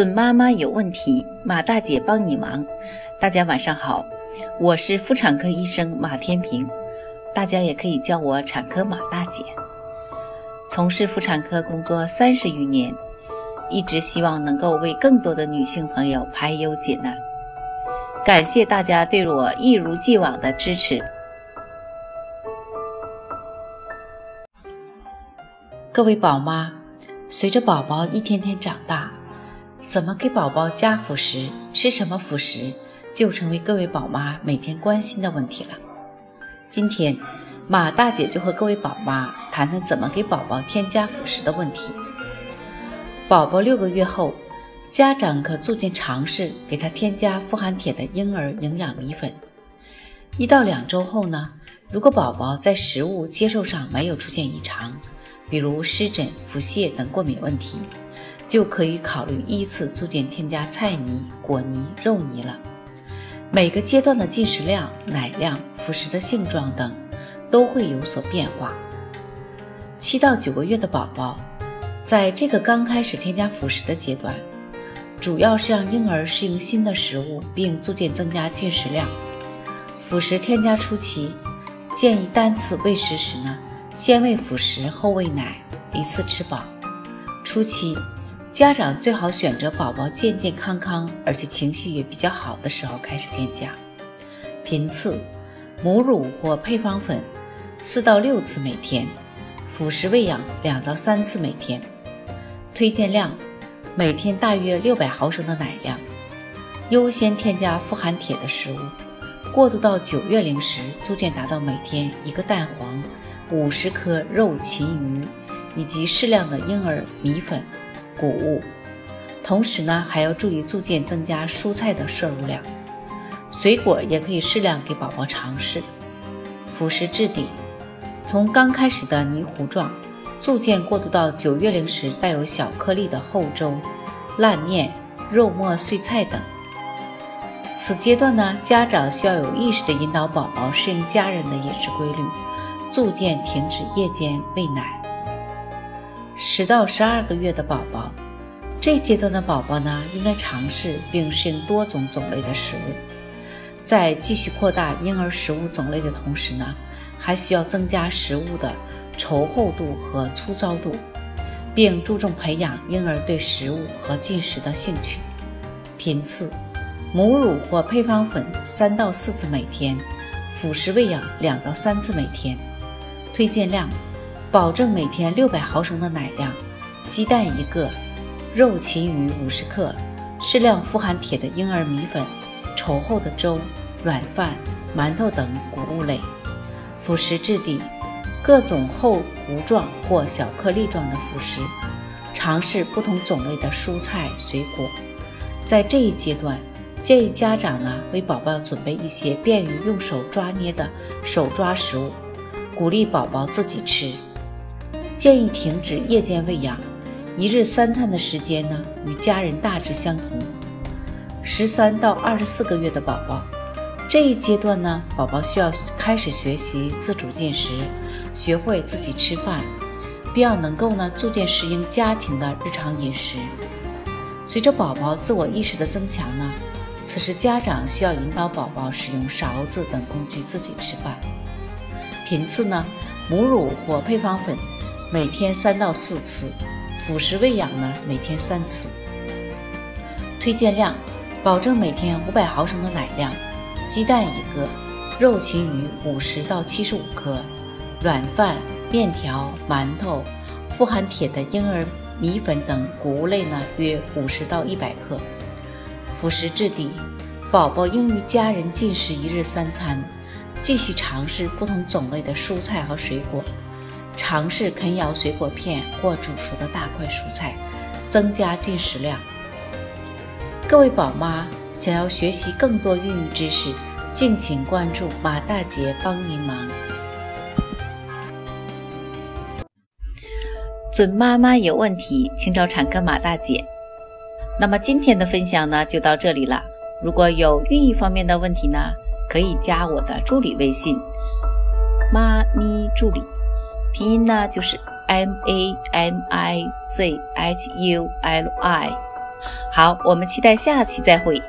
准妈妈有问题，马大姐帮你忙。大家晚上好，我是妇产科医生马天平，大家也可以叫我产科马大姐。从事妇产科工作三十余年，一直希望能够为更多的女性朋友排忧解难。感谢大家对我一如既往的支持。各位宝妈，随着宝宝一天天长大。怎么给宝宝加辅食？吃什么辅食，就成为各位宝妈每天关心的问题了。今天，马大姐就和各位宝妈谈谈怎么给宝宝添加辅食的问题。宝宝六个月后，家长可逐渐尝试给他添加富含铁的婴儿营养米粉。一到两周后呢，如果宝宝在食物接受上没有出现异常，比如湿疹、腹泻等过敏问题。就可以考虑依次逐渐添加菜泥、果泥、肉泥了。每个阶段的进食量、奶量、辅食的性状等都会有所变化。七到九个月的宝宝，在这个刚开始添加辅食的阶段，主要是让婴儿适应新的食物，并逐渐增加进食量。辅食添加初期，建议单次喂食时呢，先喂辅食后喂奶，一次吃饱。初期。家长最好选择宝宝健健康康，而且情绪也比较好的时候开始添加。频次：母乳或配方粉四到六次每天，辅食喂养两到三次每天。推荐量：每天大约六百毫升的奶量。优先添加富含铁的食物。过渡到九月龄时，逐渐达到每天一个蛋黄、五十克肉禽鱼以及适量的婴儿米粉。谷物，同时呢还要注意逐渐增加蔬菜的摄入量，水果也可以适量给宝宝尝试。辅食质地，从刚开始的泥糊状，逐渐过渡到九月龄时带有小颗粒的厚粥、烂面、肉末碎菜等。此阶段呢，家长需要有意识地引导宝宝适应家人的饮食规律，逐渐停止夜间喂奶。十到十二个月的宝宝，这阶段的宝宝呢，应该尝试并适应多种种类的食物。在继续扩大婴儿食物种类的同时呢，还需要增加食物的稠厚度和粗糙度，并注重培养婴儿对食物和进食的兴趣。频次：母乳或配方粉三到四次每天，辅食喂养两到三次每天。推荐量。保证每天六百毫升的奶量，鸡蛋一个，肉禽鱼五十克，适量富含铁的婴儿米粉，稠厚的粥、软饭、馒头等谷物类。辅食质地，各种厚糊状或小颗粒状的辅食。尝试不同种类的蔬菜水果。在这一阶段，建议家长呢为宝宝准备一些便于用手抓捏的手抓食物，鼓励宝宝自己吃。建议停止夜间喂养，一日三餐的时间呢与家人大致相同。十三到二十四个月的宝宝，这一阶段呢，宝宝需要开始学习自主进食，学会自己吃饭，并要能够呢逐渐适应家庭的日常饮食。随着宝宝自我意识的增强呢，此时家长需要引导宝宝使用勺子等工具自己吃饭。频次呢，母乳或配方粉。每天三到四次，辅食喂养呢，每天三次。推荐量，保证每天五百毫升的奶量，鸡蛋一个，肉禽鱼五十到七十五克，软饭、面条、馒头，富含铁的婴儿米粉等谷物类呢，约五十到一百克。辅食质地，宝宝应与家人进食一日三餐，继续尝试不同种类的蔬菜和水果。尝试啃咬水果片或煮熟的大块蔬菜，增加进食量。各位宝妈想要学习更多孕育知识，敬请关注马大姐帮您忙。准妈妈有问题，请找产科马大姐。那么今天的分享呢，就到这里了。如果有孕育方面的问题呢，可以加我的助理微信“妈咪助理”。拼音呢就是 M A M I Z H U L I。好，我们期待下期再会。